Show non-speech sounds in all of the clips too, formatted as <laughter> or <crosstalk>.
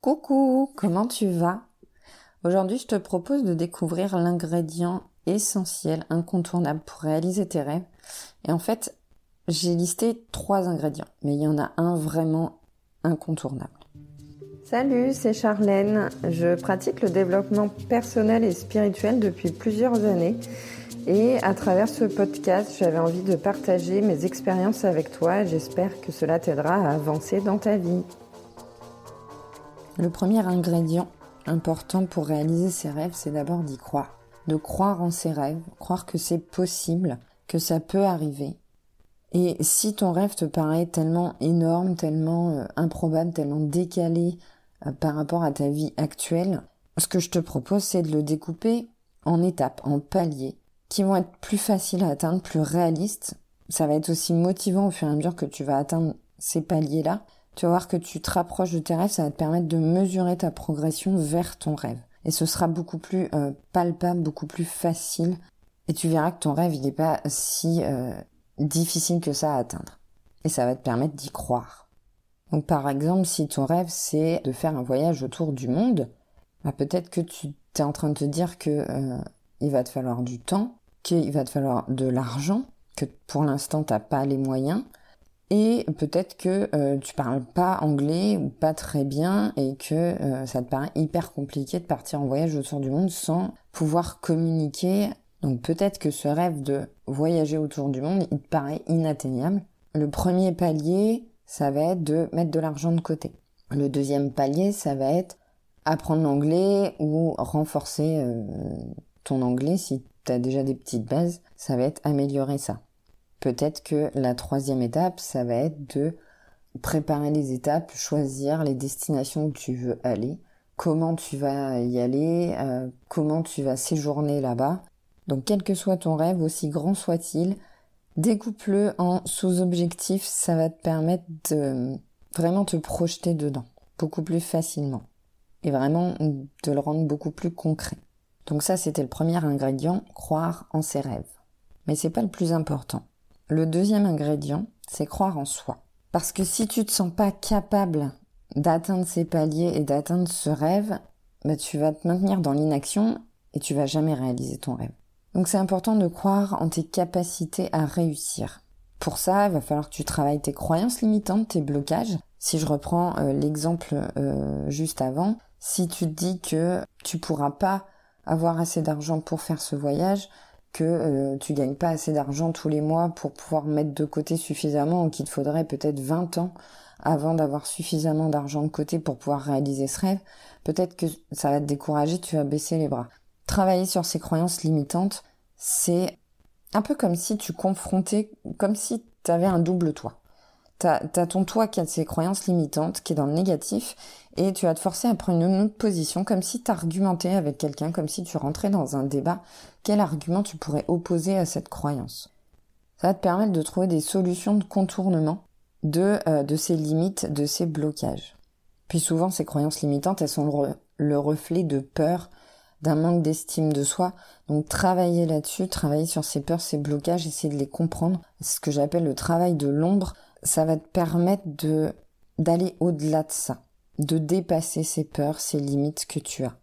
Coucou, comment tu vas? Aujourd'hui, je te propose de découvrir l'ingrédient essentiel, incontournable pour réaliser tes rêves. Et en fait, j'ai listé trois ingrédients, mais il y en a un vraiment incontournable. Salut, c'est Charlène. Je pratique le développement personnel et spirituel depuis plusieurs années. Et à travers ce podcast, j'avais envie de partager mes expériences avec toi. J'espère que cela t'aidera à avancer dans ta vie. Le premier ingrédient important pour réaliser ses rêves, c'est d'abord d'y croire. De croire en ses rêves, croire que c'est possible, que ça peut arriver. Et si ton rêve te paraît tellement énorme, tellement euh, improbable, tellement décalé euh, par rapport à ta vie actuelle, ce que je te propose, c'est de le découper en étapes, en paliers, qui vont être plus faciles à atteindre, plus réalistes. Ça va être aussi motivant au fur et à mesure que tu vas atteindre ces paliers-là, tu vas voir que tu te rapproches de tes rêves, ça va te permettre de mesurer ta progression vers ton rêve. Et ce sera beaucoup plus euh, palpable, beaucoup plus facile. Et tu verras que ton rêve, il n'est pas si euh, difficile que ça à atteindre. Et ça va te permettre d'y croire. Donc par exemple, si ton rêve, c'est de faire un voyage autour du monde, bah, peut-être que tu es en train de te dire que euh, il va te falloir du temps, qu'il va te falloir de l'argent, que pour l'instant, tu n'as pas les moyens, et peut-être que euh, tu parles pas anglais ou pas très bien et que euh, ça te paraît hyper compliqué de partir en voyage autour du monde sans pouvoir communiquer. Donc peut-être que ce rêve de voyager autour du monde, il te paraît inatteignable. Le premier palier, ça va être de mettre de l'argent de côté. Le deuxième palier, ça va être apprendre l'anglais ou renforcer euh, ton anglais si tu as déjà des petites bases, ça va être améliorer ça. Peut-être que la troisième étape, ça va être de préparer les étapes, choisir les destinations où tu veux aller, comment tu vas y aller, euh, comment tu vas séjourner là-bas. Donc quel que soit ton rêve, aussi grand soit-il, découpe-le en sous-objectifs, ça va te permettre de vraiment te projeter dedans, beaucoup plus facilement, et vraiment de le rendre beaucoup plus concret. Donc ça, c'était le premier ingrédient, croire en ses rêves. Mais c'est pas le plus important. Le deuxième ingrédient, c'est croire en soi. Parce que si tu te sens pas capable d'atteindre ces paliers et d'atteindre ce rêve, bah, tu vas te maintenir dans l'inaction et tu vas jamais réaliser ton rêve. Donc c'est important de croire en tes capacités à réussir. Pour ça, il va falloir que tu travailles tes croyances limitantes, tes blocages. Si je reprends euh, l'exemple euh, juste avant, si tu te dis que tu pourras pas avoir assez d'argent pour faire ce voyage, que euh, tu gagnes pas assez d'argent tous les mois pour pouvoir mettre de côté suffisamment ou qu'il te faudrait peut-être 20 ans avant d'avoir suffisamment d'argent de côté pour pouvoir réaliser ce rêve, peut-être que ça va te décourager, tu vas baisser les bras. Travailler sur ces croyances limitantes, c'est un peu comme si tu confrontais, comme si tu avais un double toi. T'as as ton toi qui a ses croyances limitantes, qui est dans le négatif, et tu vas te forcer à prendre une autre position, comme si tu argumentais avec quelqu'un, comme si tu rentrais dans un débat. Quel argument tu pourrais opposer à cette croyance? Ça va te permettre de trouver des solutions de contournement de, euh, de ces limites, de ces blocages. Puis souvent, ces croyances limitantes, elles sont le reflet de peur, d'un manque d'estime de soi. Donc travailler là-dessus, travailler sur ces peurs, ces blocages, essayer de les comprendre. Ce que j'appelle le travail de l'ombre. Ça va te permettre d'aller au-delà de ça de dépasser ces peurs, ces limites que tu as.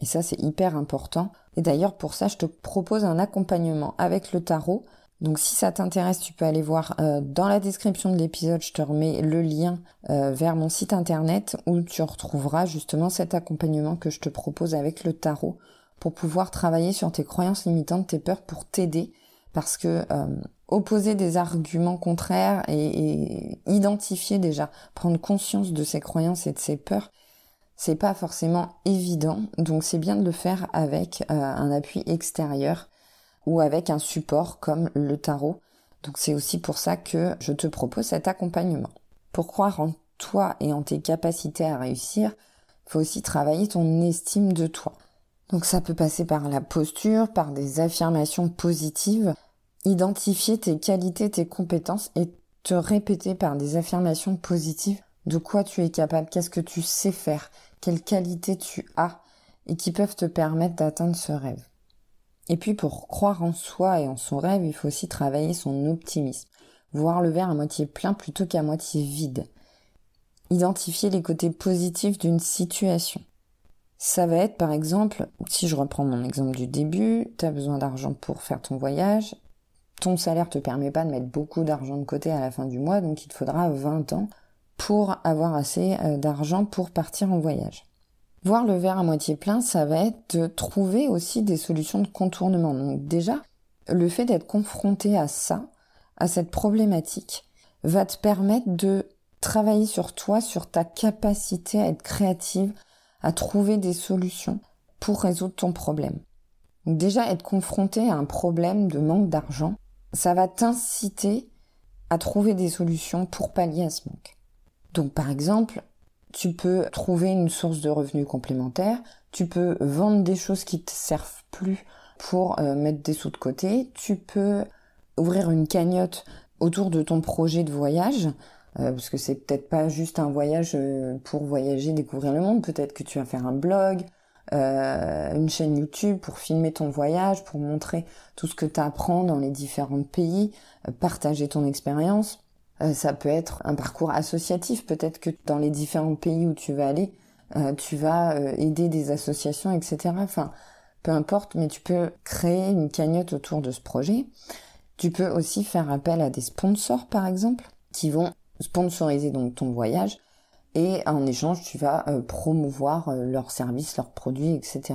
Et ça, c'est hyper important. Et d'ailleurs, pour ça, je te propose un accompagnement avec le tarot. Donc si ça t'intéresse, tu peux aller voir euh, dans la description de l'épisode, je te remets le lien euh, vers mon site internet où tu retrouveras justement cet accompagnement que je te propose avec le tarot pour pouvoir travailler sur tes croyances limitantes, tes peurs, pour t'aider. Parce que euh, opposer des arguments contraires et, identifier déjà, prendre conscience de ses croyances et de ses peurs, c'est pas forcément évident. Donc c'est bien de le faire avec euh, un appui extérieur ou avec un support comme le tarot. Donc c'est aussi pour ça que je te propose cet accompagnement. Pour croire en toi et en tes capacités à réussir, faut aussi travailler ton estime de toi. Donc ça peut passer par la posture, par des affirmations positives, identifier tes qualités, tes compétences et te répéter par des affirmations positives de quoi tu es capable, qu'est-ce que tu sais faire, quelles qualités tu as et qui peuvent te permettre d'atteindre ce rêve. Et puis pour croire en soi et en son rêve, il faut aussi travailler son optimisme, voir le verre à moitié plein plutôt qu'à moitié vide. identifier les côtés positifs d'une situation. Ça va être par exemple, si je reprends mon exemple du début, tu as besoin d'argent pour faire ton voyage, ton salaire te permet pas de mettre beaucoup d'argent de côté à la fin du mois, donc il te faudra 20 ans pour avoir assez euh, d'argent pour partir en voyage. Voir le verre à moitié plein, ça va être de trouver aussi des solutions de contournement. Donc déjà, le fait d'être confronté à ça, à cette problématique, va te permettre de travailler sur toi, sur ta capacité à être créative, à trouver des solutions pour résoudre ton problème. Donc déjà, être confronté à un problème de manque d'argent, ça va t'inciter à trouver des solutions pour pallier à ce manque. Donc par exemple, tu peux trouver une source de revenus complémentaire, tu peux vendre des choses qui te servent plus pour euh, mettre des sous de côté, tu peux ouvrir une cagnotte autour de ton projet de voyage, euh, parce que c'est peut-être pas juste un voyage euh, pour voyager, découvrir le monde, peut-être que tu vas faire un blog, une chaîne YouTube pour filmer ton voyage, pour montrer tout ce que tu apprends dans les différents pays, partager ton expérience. Euh, ça peut être un parcours associatif. Peut-être que dans les différents pays où tu vas aller, euh, tu vas euh, aider des associations, etc. Enfin, peu importe, mais tu peux créer une cagnotte autour de ce projet. Tu peux aussi faire appel à des sponsors, par exemple, qui vont sponsoriser donc ton voyage et en échange, tu vas promouvoir leurs services, leurs produits, etc.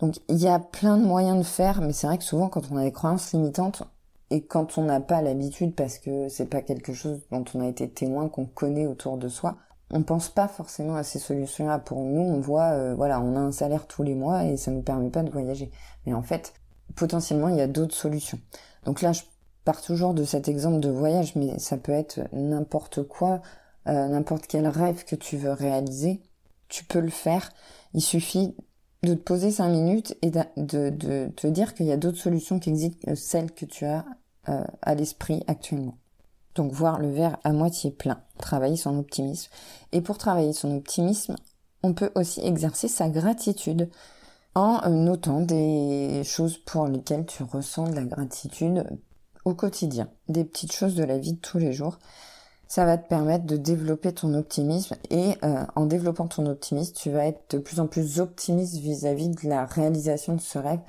Donc il y a plein de moyens de faire, mais c'est vrai que souvent quand on a des croyances limitantes, et quand on n'a pas l'habitude, parce que c'est pas quelque chose dont on a été témoin, qu'on connaît autour de soi, on pense pas forcément à ces solutions-là. Pour nous, on voit, euh, voilà, on a un salaire tous les mois et ça nous permet pas de voyager. Mais en fait, potentiellement, il y a d'autres solutions. Donc là, je pars toujours de cet exemple de voyage, mais ça peut être n'importe quoi, euh, n'importe quel rêve que tu veux réaliser. Tu peux le faire. Il suffit de te poser cinq minutes et de, te dire qu'il y a d'autres solutions qui existent que celles que tu as euh, à l'esprit actuellement. Donc voir le verre à moitié plein, travailler son optimisme. Et pour travailler son optimisme, on peut aussi exercer sa gratitude en euh, notant des choses pour lesquelles tu ressens de la gratitude au quotidien, des petites choses de la vie de tous les jours. Ça va te permettre de développer ton optimisme et euh, en développant ton optimisme, tu vas être de plus en plus optimiste vis-à-vis -vis de la réalisation de ce rêve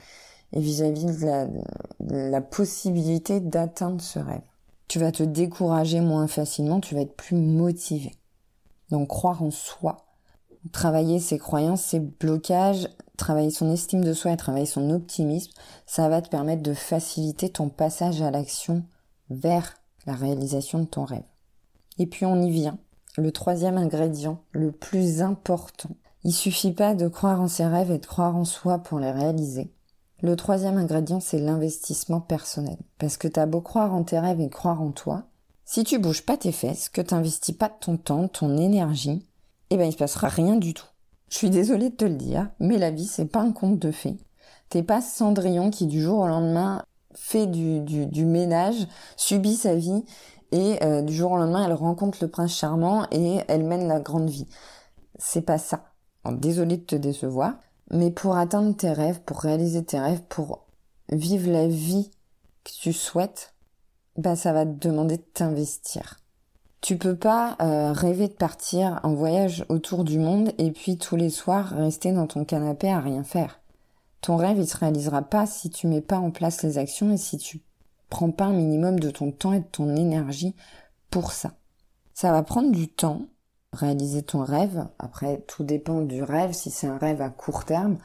et vis-à-vis de, la, possibilité d'atteindre ce rêve. Tu vas te décourager moins facilement, tu vas être plus motivé. Donc croire en soi, travailler ses croyances, ses blocages, travailler son estime de soi et travailler son optimisme, ça va te permettre de faciliter ton passage à l'action vers la réalisation de ton rêve. Et puis on y vient. Le troisième ingrédient, le plus important. Il suffit pas de croire en ses rêves et de croire en soi pour les réaliser. Le troisième ingrédient, c'est l'investissement personnel. Parce que t'as beau croire en tes rêves et croire en toi, si tu bouges pas tes fesses, que t'investis pas ton temps, ton énergie, eh ben il se passera rien du tout. Je suis désolée de te le dire, mais la vie c'est pas un conte de fées. T'es pas Cendrillon qui du jour au lendemain fait du, du, ménage, subit sa vie et euh, du jour au lendemain elle rencontre le prince charmant et elle mène la grande vie. C'est pas ça. Désolée de te décevoir, mais pour atteindre tes rêves, pour réaliser tes rêves, pour vivre la vie que tu souhaites, bah ça va te demander de t'investir. Tu peux pas euh, rêver de partir en voyage autour du monde et puis tous les soirs rester dans ton canapé à rien faire. Ton rêve il se réalisera pas si tu mets pas en place les actions et si tu prends pas un minimum de ton temps et de ton énergie pour ça. Ça va prendre du temps, réaliser ton rêve. Après, tout dépend du rêve. Si c'est un rêve à court terme,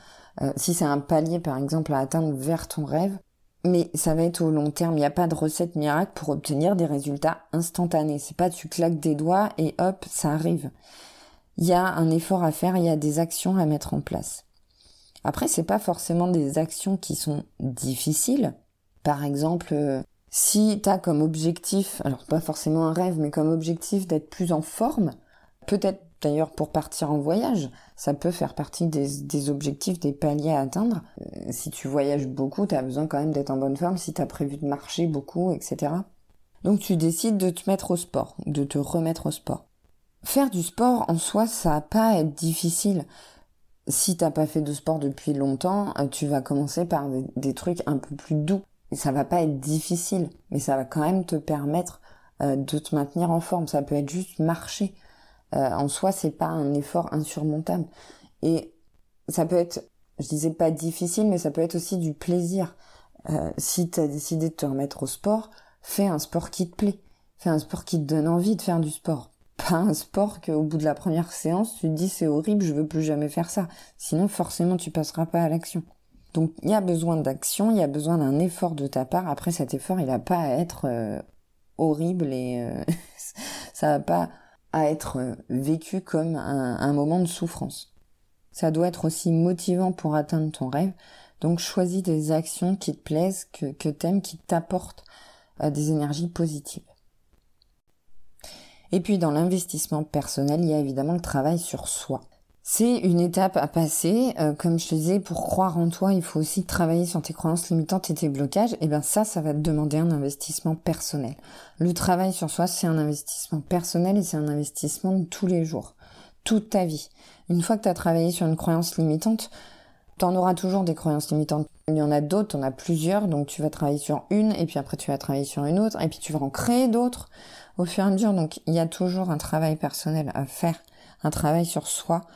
euh, si c'est un palier par exemple à atteindre vers ton rêve, mais ça va être au long terme. Il n'y a pas de recette miracle pour obtenir des résultats instantanés. C'est pas tu claques des doigts et hop, ça arrive. Il y a un effort à faire, il y a des actions à mettre en place. Après, c'est pas forcément des actions qui sont difficiles. Par exemple, euh, si tu as comme objectif, alors pas forcément un rêve, mais comme objectif d'être plus en forme, Peut-être d'ailleurs pour partir en voyage, ça peut faire partie des, objectifs, des paliers à atteindre. Euh, si tu voyages beaucoup, tu as besoin quand même d'être en bonne forme, si tu as prévu de marcher beaucoup, etc. Donc tu décides de te mettre au sport, de te remettre au sport. Faire du sport en soi, ça va pas être difficile. Si t'as pas fait de sport depuis longtemps, euh, tu vas commencer par des trucs un peu plus doux. Ça va pas être difficile, mais ça va quand même te permettre euh, de te maintenir en forme. Ça peut être juste marcher euh, en soi, c'est pas un effort insurmontable. Et ça peut être, je disais pas difficile, mais ça peut être aussi du plaisir. Euh, si tu as décidé de te remettre au sport, fais un sport qui te plaît. Fais un sport qui te donne envie de faire du sport. Pas un sport qu'au bout de la première séance, tu te dis c'est horrible, je veux plus jamais faire ça. Sinon, forcément, tu passeras pas à l'action. Donc, il y a besoin d'action, il y a besoin d'un effort de ta part. Après, cet effort, il n'a pas à être euh, horrible et euh, <laughs> ça va pas à être vécu comme un, un moment de souffrance. Ça doit être aussi motivant pour atteindre ton rêve. Donc choisis des actions qui te plaisent, que, que t'aimes, qui t'apportent euh, des énergies positives. Et puis dans l'investissement personnel, il y a évidemment le travail sur soi. C'est une étape à passer. Euh, comme je te disais, pour croire en toi, il faut aussi travailler sur tes croyances limitantes et tes blocages. Et bien ça, ça va te demander un investissement personnel. Le travail sur soi, c'est un investissement personnel et c'est un investissement de tous les jours, toute ta vie. Une fois que tu as travaillé sur une croyance limitante, T'en auras toujours des croyances limitantes. Il y en a d'autres, t'en as plusieurs, donc tu vas travailler sur une, et puis après tu vas travailler sur une autre, et puis tu vas en créer d'autres au fur et à mesure. Donc il y a toujours un travail personnel à faire, un travail sur soi,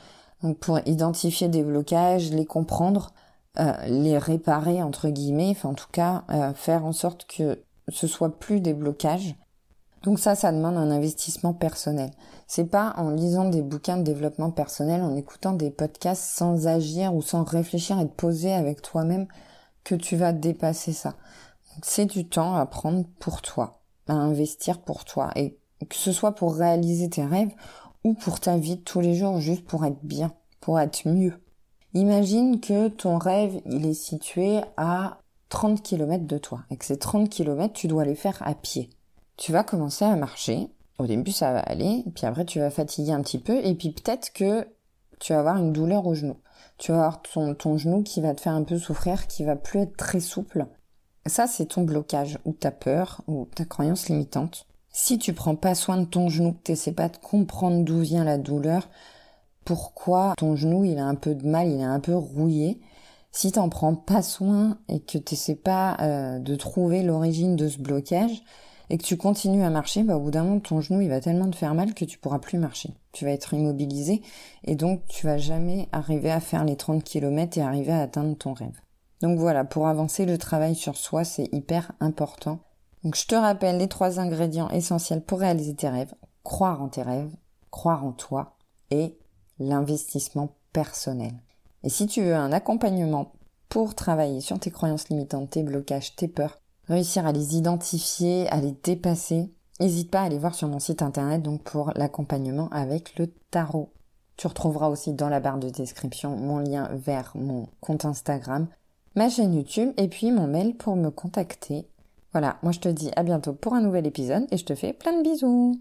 donc pour identifier des blocages, les comprendre, euh, les réparer entre guillemets, enfin en tout cas euh, faire en sorte que ce soit plus des blocages donc ça, ça demande un investissement personnel. C'est pas en lisant des bouquins de développement personnel, en écoutant des podcasts sans agir ou sans réfléchir et te poser avec toi-même que tu vas dépasser ça. C'est du temps à prendre pour toi, à investir pour toi et que ce soit pour réaliser tes rêves ou pour ta vie de tous les jours, juste pour être bien, pour être mieux. Imagine que ton rêve, il est situé à 30 km de toi et que ces 30 km, tu dois les faire à pied tu vas commencer à marcher. Au début, ça va aller, puis après, tu vas fatiguer un petit peu, et puis peut-être que tu vas avoir une douleur au genou. Tu vas avoir ton, ton genou qui va te faire un peu souffrir, qui va plus être très souple. Ça, c'est ton blocage, ou ta peur, ou ta croyance limitante. Si tu prends pas soin de ton genou, que t'essaies pas de comprendre d'où vient la douleur, pourquoi ton genou il a un peu de mal, il est un peu rouillé, si t'en prends pas soin et que t'essaies pas euh, de trouver l'origine de ce blocage, et que tu continues à marcher, bah, au bout d'un moment, ton genou, il va tellement te faire mal que tu pourras plus marcher. Tu vas être immobilisé et donc tu vas jamais arriver à faire les 30 km et arriver à atteindre ton rêve. Donc voilà, pour avancer, le travail sur soi, c'est hyper important. Donc je te rappelle les trois ingrédients essentiels pour réaliser tes rêves. Croire en tes rêves, croire en toi et l'investissement personnel. Et si tu veux un accompagnement pour travailler sur tes croyances limitantes, tes blocages, tes peurs, réussir à les identifier, à les dépasser, n'hésite pas à aller voir sur mon site internet donc pour l'accompagnement avec le tarot. Tu retrouveras aussi dans la barre de description mon lien vers mon compte Instagram, ma chaîne YouTube et puis mon mail pour me contacter. Voilà, moi je te dis à bientôt pour un nouvel épisode et je te fais plein de bisous.